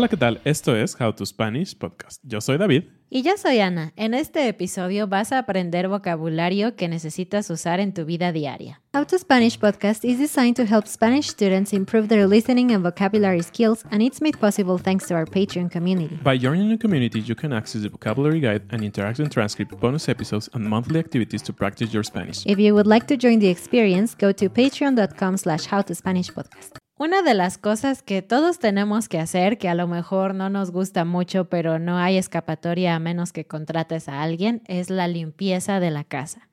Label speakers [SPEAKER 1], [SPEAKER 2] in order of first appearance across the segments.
[SPEAKER 1] Hola, ¿qué tal? Esto es How to Spanish Podcast. Yo soy David.
[SPEAKER 2] Y yo soy Ana. En este episodio vas a aprender vocabulario que necesitas usar en tu vida diaria.
[SPEAKER 3] How to Spanish podcast is designed to help Spanish students improve their listening and vocabulary skills, and it's made possible thanks to our Patreon community.
[SPEAKER 1] By joining the community, you can access the vocabulary guide and interactive transcript, bonus episodes, and monthly activities to practice your Spanish.
[SPEAKER 3] If you would like to join the experience, go to patreon.com slash howtospanishpodcast.
[SPEAKER 2] Una de las cosas que todos tenemos que hacer, que a lo mejor no nos gusta mucho, pero no hay escapatoria a menos que contrates a alguien, es la limpieza de la casa.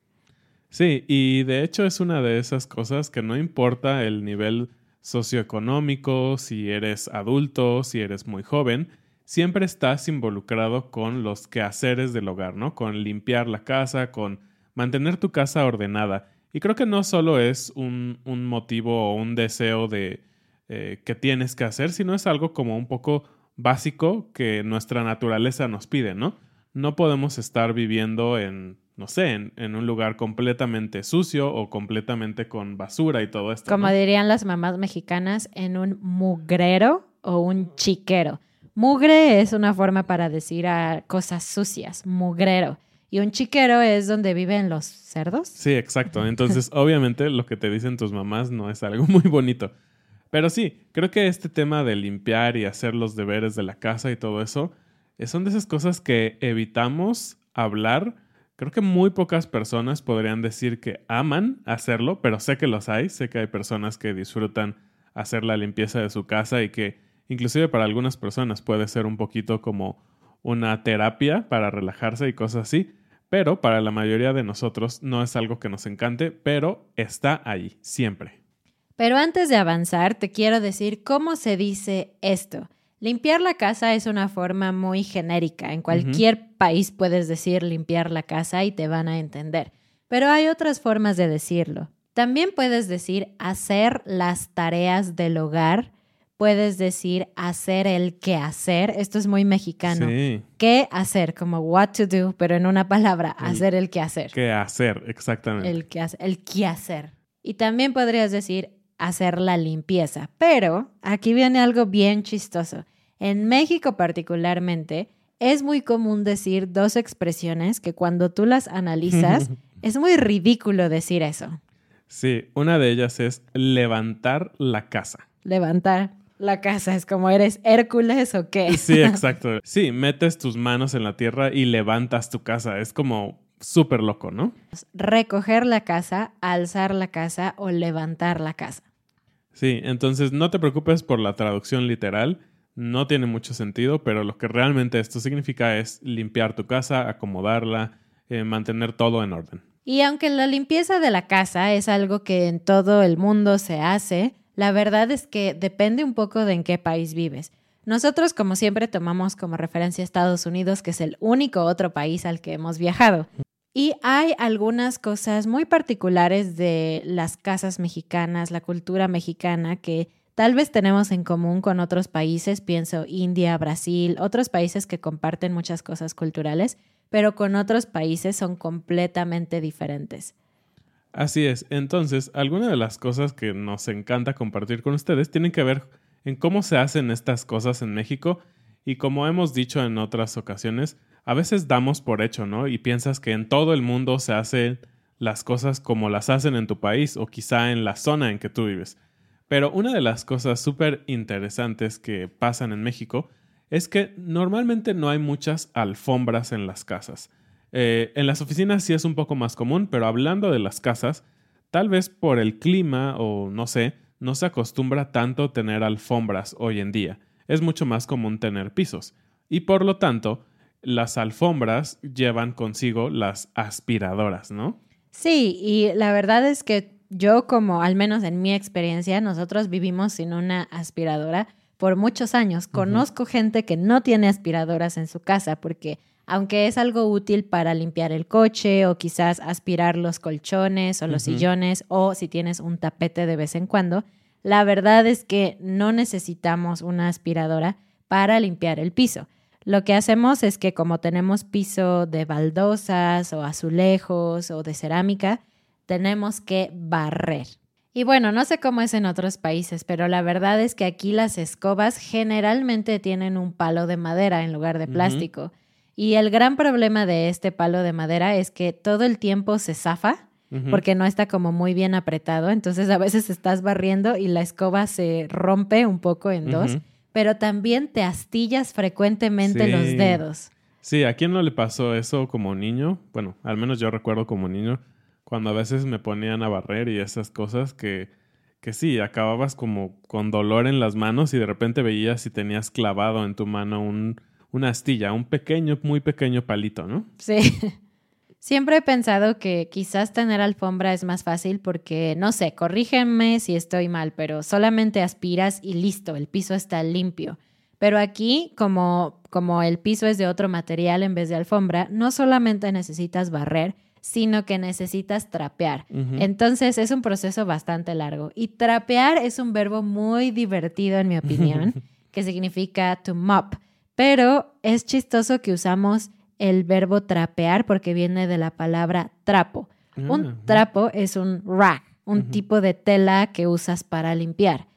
[SPEAKER 1] Sí, y de hecho es una de esas cosas que no importa el nivel socioeconómico, si eres adulto, si eres muy joven, siempre estás involucrado con los quehaceres del hogar, ¿no? Con limpiar la casa, con mantener tu casa ordenada. Y creo que no solo es un, un motivo o un deseo de eh, que tienes que hacer, sino es algo como un poco básico que nuestra naturaleza nos pide, ¿no? No podemos estar viviendo en, no sé, en, un lugar completamente sucio o completamente con basura y todo esto.
[SPEAKER 2] Como dirían las mamás mexicanas, en un mugrero o un chiquero. Mugre es una forma para decir a cosas sucias, mugrero. Y un chiquero es donde viven los cerdos.
[SPEAKER 1] Sí, exacto. Entonces, obviamente, lo que te dicen tus mamás no es algo muy bonito. Pero sí, creo que este tema de limpiar y hacer los deberes de la casa y todo eso, eh, son de esas cosas que evitamos hablar. Creo que muy pocas personas podrían decir que aman hacerlo, pero sé que los hay, sé que hay personas que disfrutan hacer la limpieza de su casa y que inclusive para algunas personas puede ser un poquito como una terapia para relajarse y cosas así, pero para la mayoría de nosotros no es algo que nos encante, pero está ahí, siempre.
[SPEAKER 2] Pero antes de avanzar, te quiero decir cómo se dice esto. Limpiar la casa es una forma muy genérica. En cualquier país puedes decir limpiar la casa y te van a entender. Pero hay otras formas de decirlo. También puedes decir hacer las tareas del hogar. Puedes decir hacer el qué hacer. Esto es muy mexicano. ¿Qué hacer? Como what to do, pero en una palabra, hacer el qué hacer.
[SPEAKER 1] ¿Qué hacer? Exactamente.
[SPEAKER 2] El qué hacer. El qué hacer. Y también podrías decir hacer la limpieza. Pero aquí viene algo bien chistoso. En México particularmente, es muy común decir dos expresiones que cuando tú las analizas, es muy ridículo decir eso.
[SPEAKER 1] Sí, una de ellas es levantar la casa.
[SPEAKER 2] Levantar la casa es como eres Hércules o qué.
[SPEAKER 1] Sí, exacto. Sí, metes tus manos en la tierra y levantas tu casa. Es como súper loco, ¿no?
[SPEAKER 2] Recoger la casa, alzar la casa o levantar la casa.
[SPEAKER 1] Sí, entonces no te preocupes por la traducción literal, no tiene mucho sentido, pero lo que realmente esto significa es limpiar tu casa, acomodarla, eh, mantener todo en orden.
[SPEAKER 2] Y aunque la limpieza de la casa es algo que en todo el mundo se hace, La verdad es que depende un poco de en qué país vives. Nosotros, como siempre, tomamos como referencia Estados Unidos, que es el único otro país al que hemos viajado. Y hay algunas cosas muy particulares de las casas mexicanas, la cultura mexicana, que tal vez tenemos en común con otros países, pienso India, Brasil, otros países que comparten muchas cosas culturales, pero con otros países son completamente diferentes.
[SPEAKER 1] Así es. Entonces, algunas de las cosas que nos encanta compartir con ustedes tienen que ver en cómo se hacen estas cosas en México y como hemos dicho en otras ocasiones, a veces damos por hecho, ¿no? Y piensas que en todo el mundo se hacen las cosas como las hacen en tu país o quizá en la zona en que tú vives. Pero una de las cosas súper interesantes que pasan en México es que normalmente no hay muchas alfombras en las casas. Eh, en las oficinas sí es un poco más común, pero hablando de las casas, tal vez por el clima o no sé, no se acostumbra tanto tener alfombras hoy en día. Es mucho más común tener pisos. Y por lo tanto, las alfombras llevan consigo las aspiradoras, ¿no?
[SPEAKER 2] Sí, y la verdad es que yo como, al menos en mi experiencia, nosotros vivimos sin una aspiradora por muchos años. Conozco gente que no tiene aspiradoras en su casa porque aunque es algo útil para limpiar el coche o quizás aspirar los colchones o los sillones o si tienes un tapete de vez en cuando, la verdad es que no necesitamos una aspiradora para limpiar el piso. Lo que hacemos es que como tenemos piso de baldosas o azulejos o de cerámica, tenemos que barrer. Y bueno, no sé cómo es en otros países, pero la verdad es que aquí las escobas generalmente tienen un palo de madera en lugar de plástico. Y el gran problema de este palo de madera es que todo el tiempo se zafa porque no está como muy bien apretado. Entonces a veces estás barriendo y la escoba se rompe un poco en dos, pero también te astillas frecuentemente los dedos.
[SPEAKER 1] Sí, ¿a quién no le pasó eso como niño? Bueno, al menos yo recuerdo como niño, cuando a veces me ponían a barrer y esas cosas que, que sí, acababas como con dolor en las manos y de repente veías si tenías clavado en tu mano un una astilla, un pequeño, muy pequeño palito, ¿no?
[SPEAKER 2] Sí. Siempre he pensado que quizás tener alfombra es más fácil porque, no sé, corrígenme si estoy mal, pero solamente aspiras y listo, el piso está limpio. Pero aquí, como, como el piso es de otro material en vez de alfombra, no solamente necesitas barrer, sino que necesitas trapear. Entonces es un proceso bastante largo. Y trapear es un verbo muy divertido, en mi opinión, que significa to mop pero es chistoso que usamos el verbo trapear porque viene de la palabra trapo. un ah, trapo es un rag, un tipo de tela que usas para limpiar.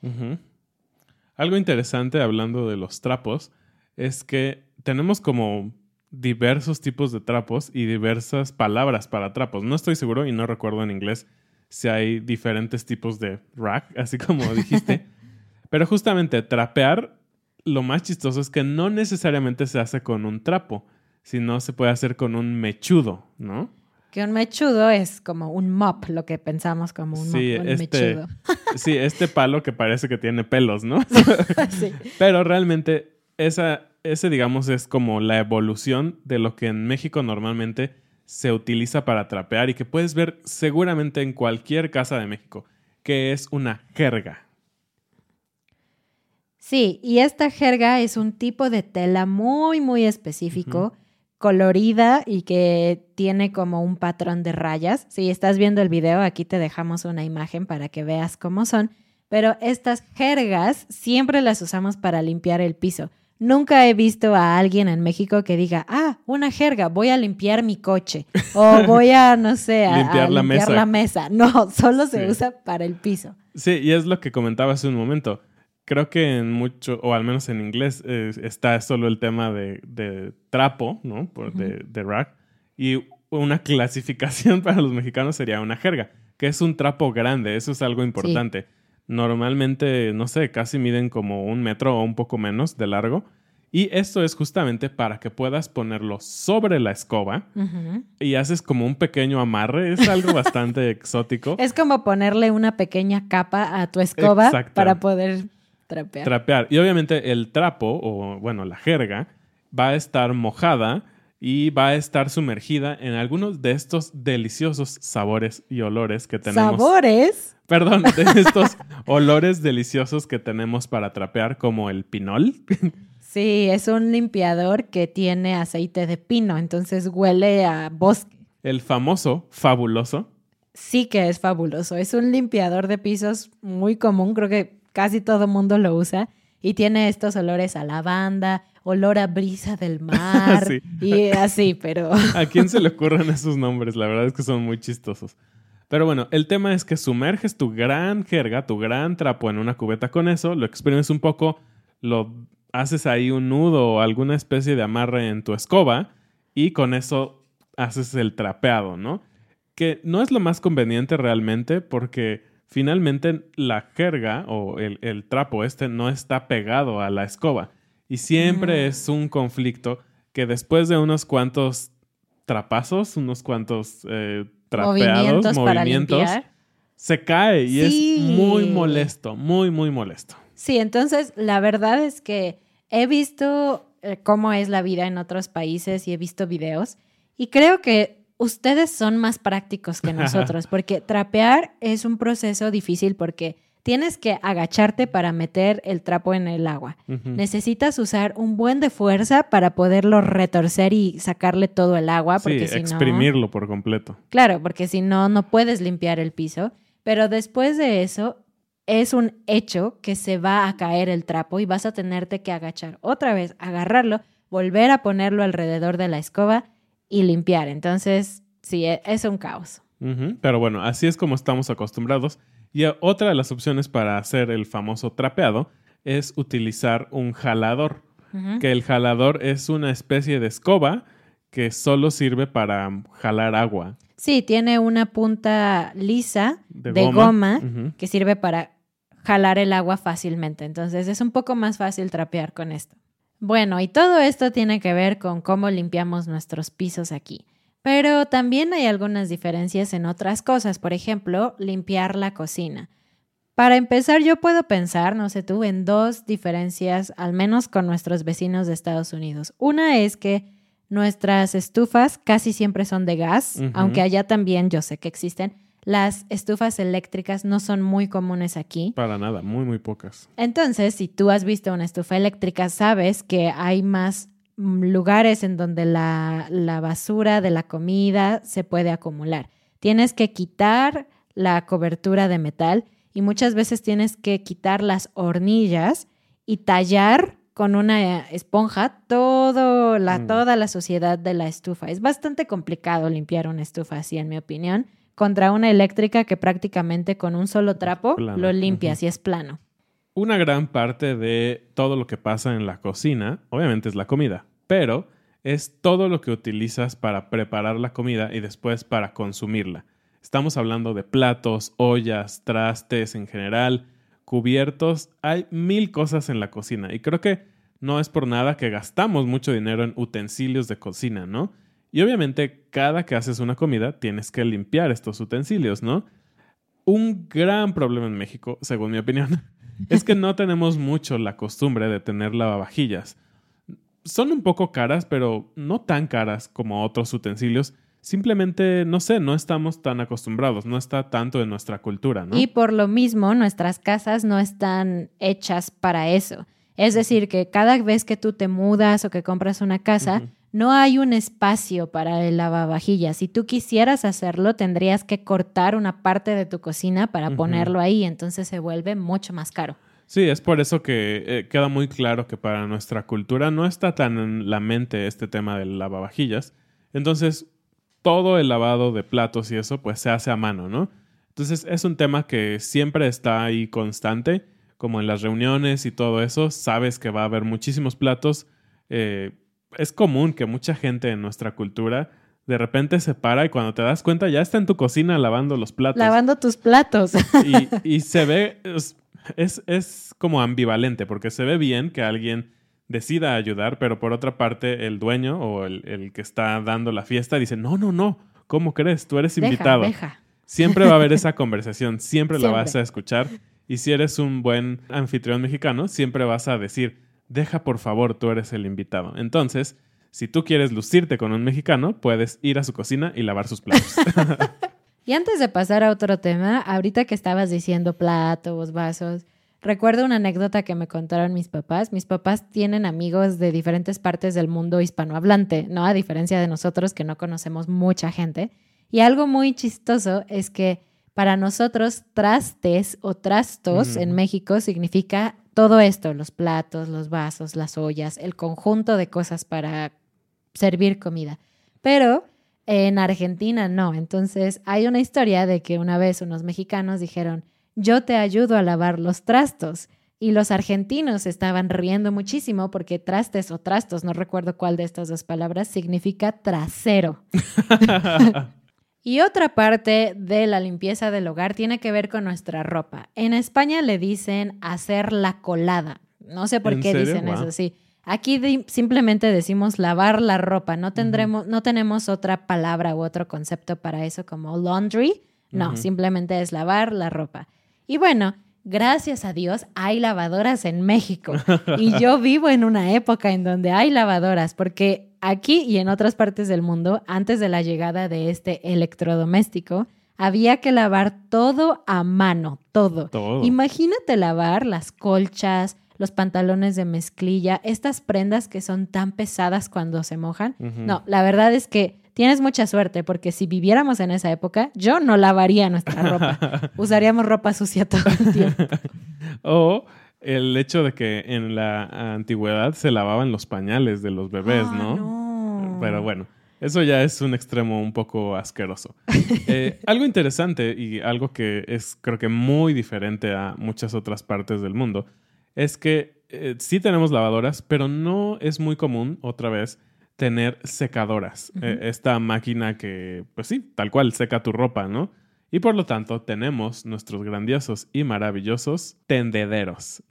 [SPEAKER 1] Algo interesante hablando de los trapos es que tenemos como diversos tipos de trapos y diversas palabras para trapos. No estoy seguro y no recuerdo en inglés si hay diferentes tipos de rag, así como dijiste. Pero justamente trapear lo más chistoso es que no necesariamente se hace con un trapo, sino se puede hacer con un mechudo, ¿no?
[SPEAKER 2] Que un mechudo es como un mop, lo que pensamos como un, sí, mop, este, mechudo.
[SPEAKER 1] Sí, este palo que parece que tiene pelos, ¿no? sí. Pero realmente esa, ese, digamos, es como la evolución de lo que en México normalmente se utiliza para trapear y que puedes ver seguramente en cualquier casa de México, que es una jerga.
[SPEAKER 2] Sí, y esta jerga es un tipo de tela muy, muy específico, colorida y que tiene como un patrón de rayas. Si estás viendo el video, aquí te dejamos una imagen para que veas cómo son. Pero estas jergas siempre las usamos para limpiar el piso. Nunca he visto a alguien en México que diga, ah, una jerga, voy a limpiar mi coche. O voy a, no sé, a limpiar, la, mesa. la, mesa. No, solo se usa para el piso.
[SPEAKER 1] Sí, y es lo que comentaba hace un momento creo que en mucho, o al menos en inglés, está solo el tema de, trapo, ¿no? Por, de, de rack. Y una clasificación para los mexicanos sería una jerga, que es un trapo grande, eso es algo importante. Normalmente, no sé, casi miden como un metro o un poco menos de largo. Y esto es justamente para que puedas ponerlo sobre la escoba y haces como un pequeño amarre. Es algo bastante exótico.
[SPEAKER 2] Es como ponerle una pequeña capa a tu escoba para poder
[SPEAKER 1] Trapear. Y obviamente el trapo, o bueno, la jerga, va a estar mojada y va a estar sumergida en algunos de estos deliciosos sabores y olores que tenemos.
[SPEAKER 2] ¿Sabores?
[SPEAKER 1] Perdón, de estos olores deliciosos que tenemos para trapear, como el pinol.
[SPEAKER 2] Sí, es un limpiador que tiene aceite de pino, entonces huele a bosque.
[SPEAKER 1] El famoso, fabuloso.
[SPEAKER 2] Sí que es fabuloso. Es un limpiador de pisos muy común, creo que casi todo mundo lo usa. Y tiene estos olores a lavanda, olor a brisa del mar
[SPEAKER 1] Sí.
[SPEAKER 2] y así, pero
[SPEAKER 1] ¿A quién se le ocurren esos nombres? La verdad es que son muy chistosos. Pero bueno, el tema es que sumerges tu gran jerga, tu gran trapo en una cubeta con eso, lo exprimes un poco, lo haces ahí un nudo o alguna especie de amarre en tu escoba y con eso haces el trapeado, ¿no? Que no es lo más conveniente realmente porque finalmente la jerga o el, el trapo este no está pegado a la escoba y siempre es un conflicto que después de unos cuantos trapazos, unos cuantos eh, trapeados,
[SPEAKER 2] movimientos
[SPEAKER 1] se cae y
[SPEAKER 2] Sí.
[SPEAKER 1] es muy molesto, muy, muy molesto.
[SPEAKER 2] Sí, entonces la verdad es que he visto eh, cómo es la vida en otros países y he visto videos y creo que ustedes son más prácticos que nosotros porque trapear es un proceso difícil porque tienes que agacharte para meter el trapo en el agua. Necesitas usar un buen de fuerza para poderlo retorcer y sacarle todo el agua
[SPEAKER 1] Sí,
[SPEAKER 2] porque no...
[SPEAKER 1] exprimirlo por completo.
[SPEAKER 2] Claro, porque si no, no puedes limpiar el piso. Pero después de eso, es un hecho que se va a caer el trapo y vas a tenerte que agachar otra vez, agarrarlo, volver a ponerlo alrededor de la escoba y limpiar. Entonces, sí, e- es un caos.
[SPEAKER 1] Pero bueno, así es como estamos acostumbrados. Y eh, otra de las opciones para hacer el famoso trapeado es utilizar un jalador. Que el jalador es una especie de escoba que solo sirve para jalar agua.
[SPEAKER 2] Sí, tiene una punta lisa
[SPEAKER 1] De
[SPEAKER 2] de,
[SPEAKER 1] goma.
[SPEAKER 2] que sirve para jalar el agua fácilmente. Entonces es un poco más fácil trapear con esto. Bueno, y todo esto tiene que ver con cómo limpiamos nuestros pisos aquí. Pero también hay algunas diferencias en otras cosas. Por ejemplo, limpiar la cocina. Para empezar, yo puedo pensar, no sé tú, en dos diferencias, al menos con nuestros vecinos de Estados Unidos. Una es que nuestras estufas casi siempre son de gas, aunque allá también yo sé que existen. Las estufas eléctricas no son muy comunes aquí.
[SPEAKER 1] Para nada, muy, muy pocas.
[SPEAKER 2] Entonces, si tú has visto una estufa eléctrica, sabes que hay más mm, lugares en donde la, la basura de la comida se puede acumular. Tienes que quitar la cobertura de metal y muchas veces tienes que quitar las hornillas y tallar con una esponja todo la,
[SPEAKER 1] Mm.
[SPEAKER 2] toda la suciedad de la estufa. Es bastante complicado limpiar una estufa así, en mi opinión, contra una eléctrica que prácticamente con un solo trapo
[SPEAKER 1] Plano.
[SPEAKER 2] lo limpias y es plano.
[SPEAKER 1] Una gran parte de todo lo que pasa en la cocina, obviamente es la comida, pero es todo lo que utilizas para preparar la comida y después para consumirla. Estamos hablando de platos, ollas, trastes en general, cubiertos. Hay mil cosas en la cocina y creo que no es por nada que gastamos mucho dinero en utensilios de cocina, ¿no? Y obviamente cada que haces una comida tienes que limpiar estos utensilios, ¿no? Un gran problema en México, según mi opinión, es que no tenemos mucho la costumbre de tener lavavajillas. Son un poco caras, pero no tan caras como otros utensilios. Simplemente, no sé, no estamos tan acostumbrados, no está tanto en nuestra cultura, ¿no?
[SPEAKER 2] Y por lo mismo, nuestras casas no están hechas para eso. Es decir, que cada vez que tú te mudas o que compras una casa. No hay un espacio para el lavavajillas. Si tú quisieras hacerlo, tendrías que cortar una parte de tu cocina para ponerlo ahí, entonces se vuelve mucho más caro.
[SPEAKER 1] Sí, es por eso que eh, queda muy claro que para nuestra cultura no está tan en la mente este tema del lavavajillas. Entonces, todo el lavado de platos y eso, pues se hace a mano, ¿no? Entonces, es un tema que siempre está ahí constante, como en las reuniones y todo eso. Sabes que va a haber muchísimos platos. Eh, es común que mucha gente en nuestra cultura de repente se para y cuando te das cuenta ya está en tu cocina lavando los platos
[SPEAKER 2] Lavando tus platos.
[SPEAKER 1] y, y se ve, es, es, es como ambivalente, porque se ve bien que alguien decida ayudar, pero por otra parte el dueño o el, el que está dando la fiesta dice, no, no, no, ¿cómo crees? Tú eres invitado.
[SPEAKER 2] deja.
[SPEAKER 1] Siempre va a haber esa conversación, siempre, la vas a escuchar. Y si eres un buen anfitrión mexicano, siempre vas a decir, deja por favor, tú eres el invitado. Entonces, si tú quieres lucirte con un mexicano, puedes ir a su cocina y lavar sus platos.
[SPEAKER 2] Y antes de pasar a otro tema, ahorita que estabas diciendo platos, vasos, recuerdo una anécdota que me contaron mis papás. Mis papás tienen amigos de diferentes partes del mundo hispanohablante, ¿no? A diferencia de nosotros que no conocemos mucha gente. Y algo muy chistoso es que para nosotros trastes o trastos en México significa todo esto, los platos, los vasos, las ollas, el conjunto de cosas para servir comida. Pero en Argentina no. Entonces hay una historia de que una vez unos mexicanos dijeron, yo te ayudo a lavar los trastos. Y los argentinos estaban riendo muchísimo porque trastes o trastos, no recuerdo cuál de estas dos palabras, significa trasero. y otra parte de la limpieza del hogar tiene que ver con nuestra ropa. En España le dicen hacer la colada. No sé por qué dicen eso, sí. Aquí simplemente decimos lavar la ropa, no, tendremos, no tenemos otra palabra u otro concepto para eso como laundry, no, simplemente es lavar la ropa. Y bueno, gracias a Dios hay lavadoras en México y yo vivo en una época en donde hay lavadoras porque aquí y en otras partes del mundo, antes de la llegada de este electrodoméstico, había que lavar todo a mano, todo. todo. Imagínate lavar las colchas, los pantalones de mezclilla, estas prendas que son tan pesadas cuando se mojan. No, la verdad es que tienes mucha suerte porque si viviéramos en esa época, yo no lavaría nuestra ropa. Usaríamos ropa sucia todo el tiempo.
[SPEAKER 1] o el hecho de que en la antigüedad se lavaban los pañales de los bebés, ah, ¿no? Pero bueno. Eso ya es un extremo un poco asqueroso. Eh, algo interesante y algo que es creo que muy diferente a muchas otras partes del mundo es que eh, sí tenemos lavadoras, pero no es muy común, otra vez, tener secadoras. Eh, esta máquina que, pues sí, tal cual, seca tu ropa, ¿no? Y por lo tanto tenemos nuestros grandiosos y maravillosos tendederos.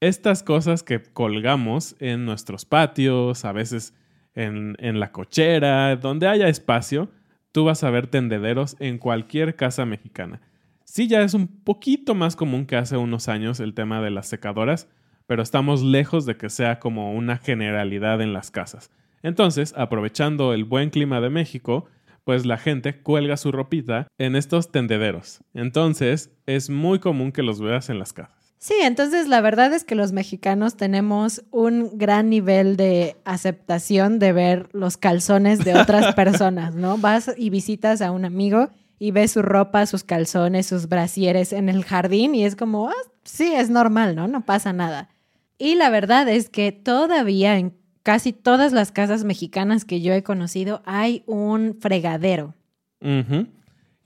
[SPEAKER 1] Estas cosas que colgamos en nuestros patios, a veces en, la cochera, donde haya espacio, tú vas a ver tendederos en cualquier casa mexicana. Sí, ya es un poquito más común que hace unos años el tema de las secadoras, pero estamos lejos de que sea como una generalidad en las casas. Entonces, aprovechando el buen clima de México, pues la gente cuelga su ropita en estos tendederos. Entonces, es muy común que los veas en las casas.
[SPEAKER 2] Sí, entonces la verdad es que los mexicanos tenemos un gran nivel de aceptación de ver los calzones de otras personas, ¿no? Vas y visitas a un amigo y ves su ropa, sus calzones, sus brasieres en el jardín y es como, ah, sí, es normal, ¿no? No pasa nada. Y la verdad es que todavía en casi todas las casas mexicanas que yo he conocido hay un fregadero.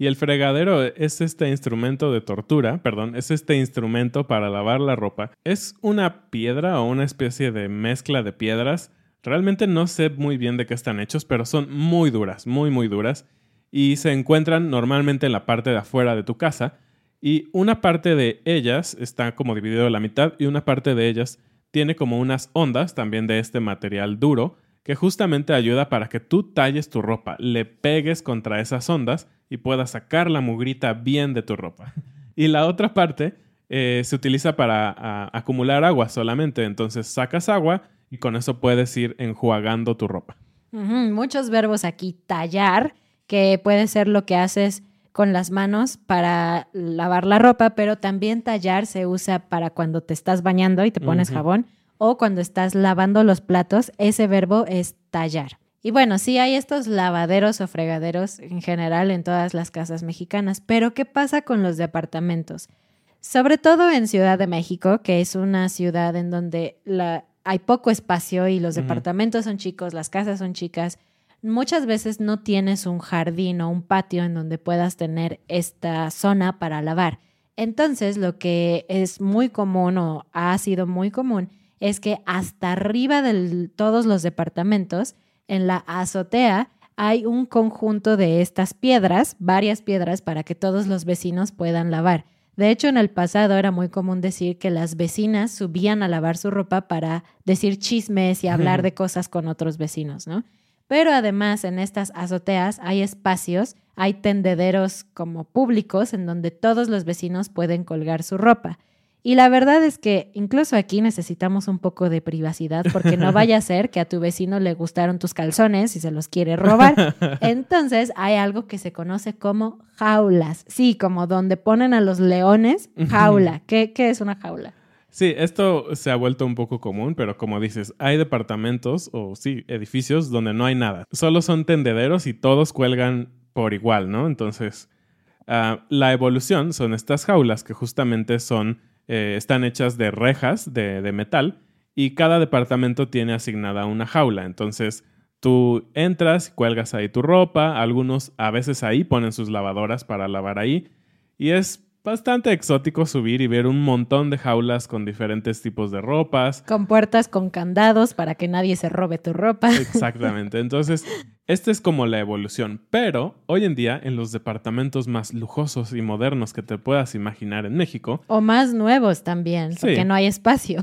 [SPEAKER 1] Y el fregadero es este instrumento de tortura, perdón, es este instrumento para lavar la ropa. Es una piedra o una especie de mezcla de piedras. Realmente no sé muy bien de qué están hechos, pero son muy duras, muy, muy duras y se encuentran normalmente en la parte de afuera de tu casa y una parte de ellas está como dividido a la mitad y una parte de ellas tiene como unas ondas también de este material duro que justamente ayuda para que tú talles tu ropa, le pegues contra esas ondas y puedas sacar la mugrita bien de tu ropa. Y la otra parte eh, se utiliza para acumular agua solamente, entonces sacas agua y con eso puedes ir enjuagando tu ropa.
[SPEAKER 2] Muchos verbos aquí, tallar que puede ser lo que haces con las manos para lavar la ropa, pero también tallar se usa para cuando te estás bañando y te pones jabón o cuando estás lavando los platos, ese verbo es tallar. Y bueno, sí hay estos lavaderos o fregaderos en general en todas las casas mexicanas, pero ¿qué pasa con los departamentos? Sobre todo en Ciudad de México, que es una ciudad en donde la, hay poco espacio y los departamentos son chicos, las casas son chicas, muchas veces no tienes un jardín o un patio en donde puedas tener esta zona para lavar. Entonces, lo que es muy común o ha sido muy común es que hasta arriba de todos los departamentos, en la azotea, hay un conjunto de estas piedras, varias piedras, para que todos los vecinos puedan lavar. De hecho, en el pasado era muy común decir que las vecinas subían a lavar su ropa para decir chismes y hablar de cosas con otros vecinos, ¿no? Pero además en estas azoteas hay espacios, hay tendederos como públicos en donde todos los vecinos pueden colgar su ropa. Y la verdad es que incluso aquí necesitamos un poco de privacidad porque no vaya a ser que a tu vecino le gustaron tus calzones y se los quiere robar. Entonces hay algo que se conoce como jaulas. Sí, como donde ponen a los leones, jaula. ¿Qué, qué es una jaula?
[SPEAKER 1] Sí, esto se ha vuelto un poco común, pero como dices, hay departamentos o sí, edificios donde no hay nada. Solo son tendederos y todos cuelgan por igual, ¿no? Entonces, ah, la evolución son estas jaulas que justamente son eh, están hechas de rejas de, metal y cada departamento tiene asignada una jaula. Entonces tú entras, cuelgas ahí tu ropa, algunos a veces ahí ponen sus lavadoras para lavar ahí y es bastante exótico subir y ver un montón de jaulas con diferentes tipos de ropas.
[SPEAKER 2] Con puertas con candados para que nadie se robe tu ropa.
[SPEAKER 1] Exactamente. Entonces, esta es como la evolución. Pero hoy en día, en los departamentos más lujosos y modernos que te puedas imaginar en México.
[SPEAKER 2] O más nuevos también, porque no hay espacio.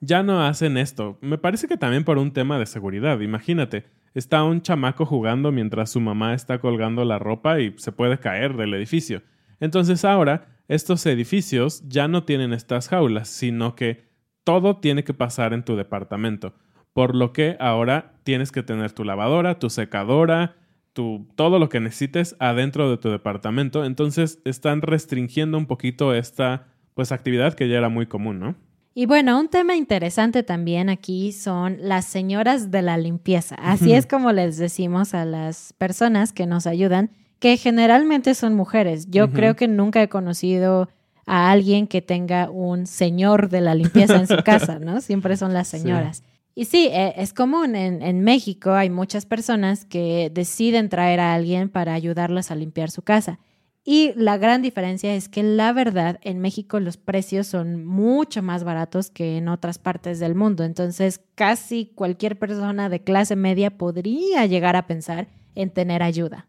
[SPEAKER 1] Ya no hacen esto. Me parece que también por un tema de seguridad. Imagínate, está un chamaco jugando mientras su mamá está colgando la ropa y se puede caer del edificio. Entonces ahora estos edificios ya no tienen estas jaulas, sino que todo tiene que pasar en tu departamento. Por lo que ahora tienes que tener tu lavadora, tu secadora, tu, todo lo que necesites adentro de tu departamento. Entonces están restringiendo un poquito esta pues actividad que ya era muy común, ¿no?
[SPEAKER 2] Y bueno, un tema interesante también aquí son las señoras de la limpieza. Así es como les decimos a las personas que nos ayudan que generalmente son mujeres. Yo creo que nunca he conocido a alguien que tenga un señor de la limpieza en su casa, ¿no? Siempre son las señoras. Y sí, e, es común. En, en, México hay muchas personas que deciden traer a alguien para ayudarlas a limpiar su casa. Y la gran diferencia es que la verdad, en México los precios son mucho más baratos que en otras partes del mundo. Entonces, casi cualquier persona de clase media podría llegar a pensar en tener ayuda.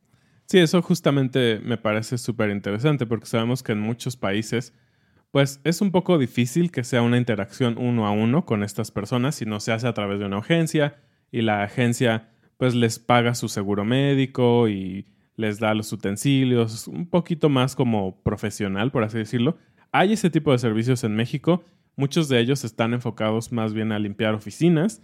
[SPEAKER 1] Sí, eso justamente me parece súper interesante porque sabemos que en muchos países pues es un poco difícil que sea una interacción uno a uno con estas personas si no se hace a través de una agencia y la agencia pues les paga su seguro médico y les da los utensilios, un poquito más como profesional, por así decirlo. Hay ese tipo de servicios en México Muchos de ellos están enfocados más bien a limpiar oficinas,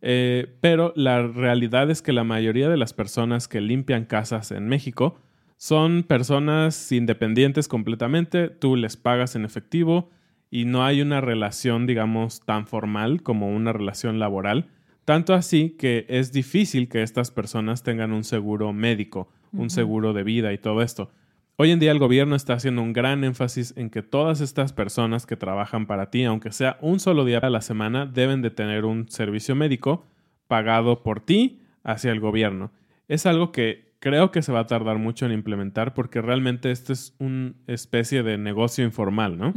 [SPEAKER 1] eh, pero la realidad es que la mayoría de las personas que limpian casas en México son personas independientes completamente, tú les pagas en efectivo y no hay una relación, digamos, tan formal como una relación laboral. Tanto así que es difícil que estas personas tengan un seguro médico, un seguro de vida y todo esto. Hoy en día el gobierno está haciendo un gran énfasis en que todas estas personas que trabajan para ti, aunque sea un solo día a la semana, deben de tener un servicio médico pagado por ti hacia el gobierno. Es algo que creo que se va a tardar mucho en implementar porque realmente esto es una especie de negocio informal, ¿no?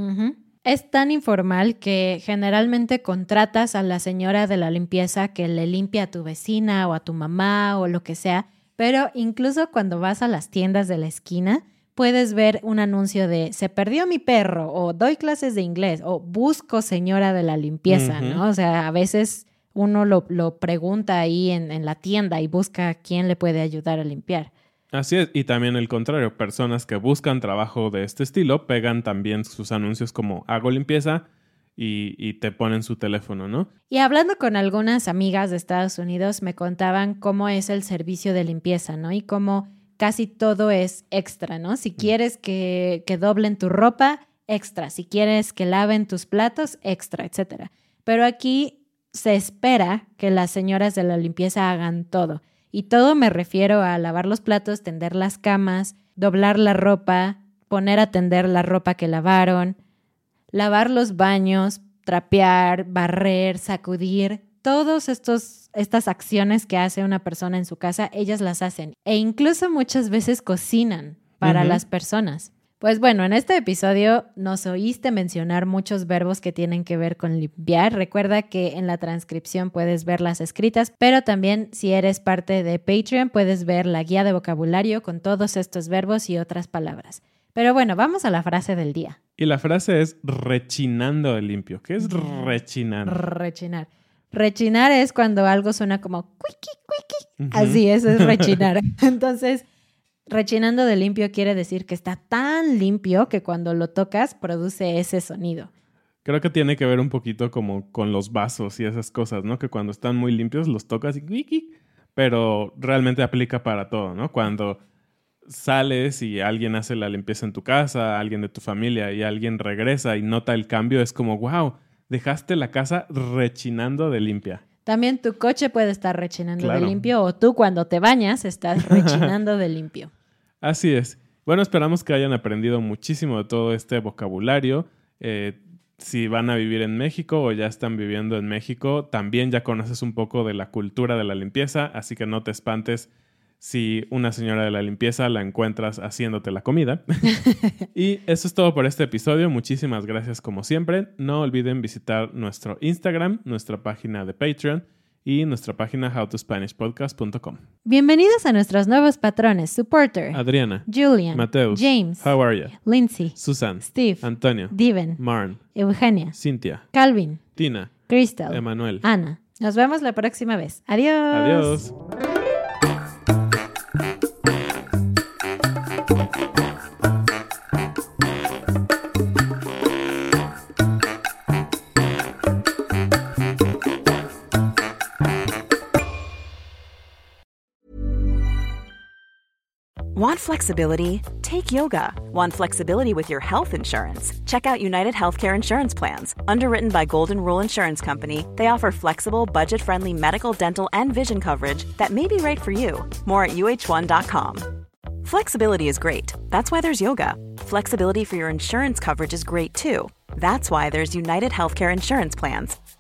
[SPEAKER 2] Es tan informal que generalmente contratas a la señora de la limpieza que le limpia a tu vecina o a tu mamá o lo que sea, pero incluso cuando vas a las tiendas de la esquina, puedes ver un anuncio de se perdió mi perro o doy clases de inglés o busco señora de la limpieza, ¿no? O sea, a veces uno lo, pregunta ahí en, en, la tienda y busca quién le puede ayudar a limpiar.
[SPEAKER 1] Así es, y también el contrario, personas que buscan trabajo de este estilo pegan también sus anuncios como hago limpieza y, y te ponen su teléfono, ¿no?
[SPEAKER 2] Y hablando con algunas amigas de Estados Unidos, me contaban cómo es el servicio de limpieza, ¿no? Y cómo casi todo es extra, ¿no? Si quieres que, que doblen tu ropa, extra. Si quieres que laven tus platos, extra, etc. Pero aquí se espera que las señoras de la limpieza hagan todo. Y todo me refiero a lavar los platos, tender las camas, doblar la ropa, poner a tender la ropa que lavaron, lavar los baños, trapear, barrer, sacudir, todos estos estas acciones que hace una persona en su casa, ellas las hacen e incluso muchas veces cocinan para las personas. Pues bueno, en este episodio nos oíste mencionar muchos verbos que tienen que ver con limpiar. Recuerda que en la transcripción puedes ver las escritas, pero también si eres parte de Patreon puedes ver la guía de vocabulario con todos estos verbos y otras palabras. Pero bueno, vamos a la frase del día.
[SPEAKER 1] Y la frase es rechinando el limpio. ¿Qué es rechinar?
[SPEAKER 2] Rechinar. Rechinar es cuando algo suena como cuiqui, cuiqui. Así, eso es rechinar. Entonces, rechinando de limpio quiere decir que está tan limpio que cuando lo tocas produce ese sonido.
[SPEAKER 1] Creo que tiene que ver un poquito como con los vasos y esas cosas, ¿no? Que cuando están muy limpios los tocas y wiki, pero realmente aplica para todo, ¿no? Cuando sales y alguien hace la limpieza en tu casa, alguien de tu familia y alguien regresa y nota el cambio, es como, wow, dejaste la casa rechinando de limpia.
[SPEAKER 2] También tu coche puede estar rechinando de limpio o tú cuando te bañas estás rechinando de limpio.
[SPEAKER 1] Así es. Bueno, esperamos que hayan aprendido muchísimo de todo este vocabulario. Eh, si van a vivir en México o ya están viviendo en México, también ya conoces un poco de la cultura de la limpieza, así que no te espantes si una señora de la limpieza la encuentras haciéndote la comida. y eso es todo por este episodio. Muchísimas gracias como siempre. No olviden visitar nuestro Instagram, nuestra página de Patreon y nuestra página howtospanishpodcast.com.
[SPEAKER 2] Bienvenidos a nuestros nuevos patrones, Supporter,
[SPEAKER 1] Adriana,
[SPEAKER 2] Julian,
[SPEAKER 1] Mateus,
[SPEAKER 2] James,
[SPEAKER 1] How are you?
[SPEAKER 2] Lindsay,
[SPEAKER 1] Susan,
[SPEAKER 2] Steve,
[SPEAKER 1] Antonio,
[SPEAKER 2] Diven,
[SPEAKER 1] Marn,
[SPEAKER 2] Eugenia,
[SPEAKER 1] Cynthia,
[SPEAKER 2] Calvin,
[SPEAKER 1] Tina,
[SPEAKER 2] Crystal,
[SPEAKER 1] Emanuel,
[SPEAKER 2] Ana. Nos vemos la próxima vez. Adiós.
[SPEAKER 1] Adiós.
[SPEAKER 4] Want flexibility? Take yoga. Want flexibility with your health insurance? Check out United Healthcare Insurance Plans. Underwritten by Golden Rule Insurance Company, they offer flexible, budget friendly medical, dental, and vision coverage that may be right for you. More at uh1.com. Flexibility is great. That's why there's yoga. Flexibility for your insurance coverage is great too. That's why there's United Healthcare Insurance Plans.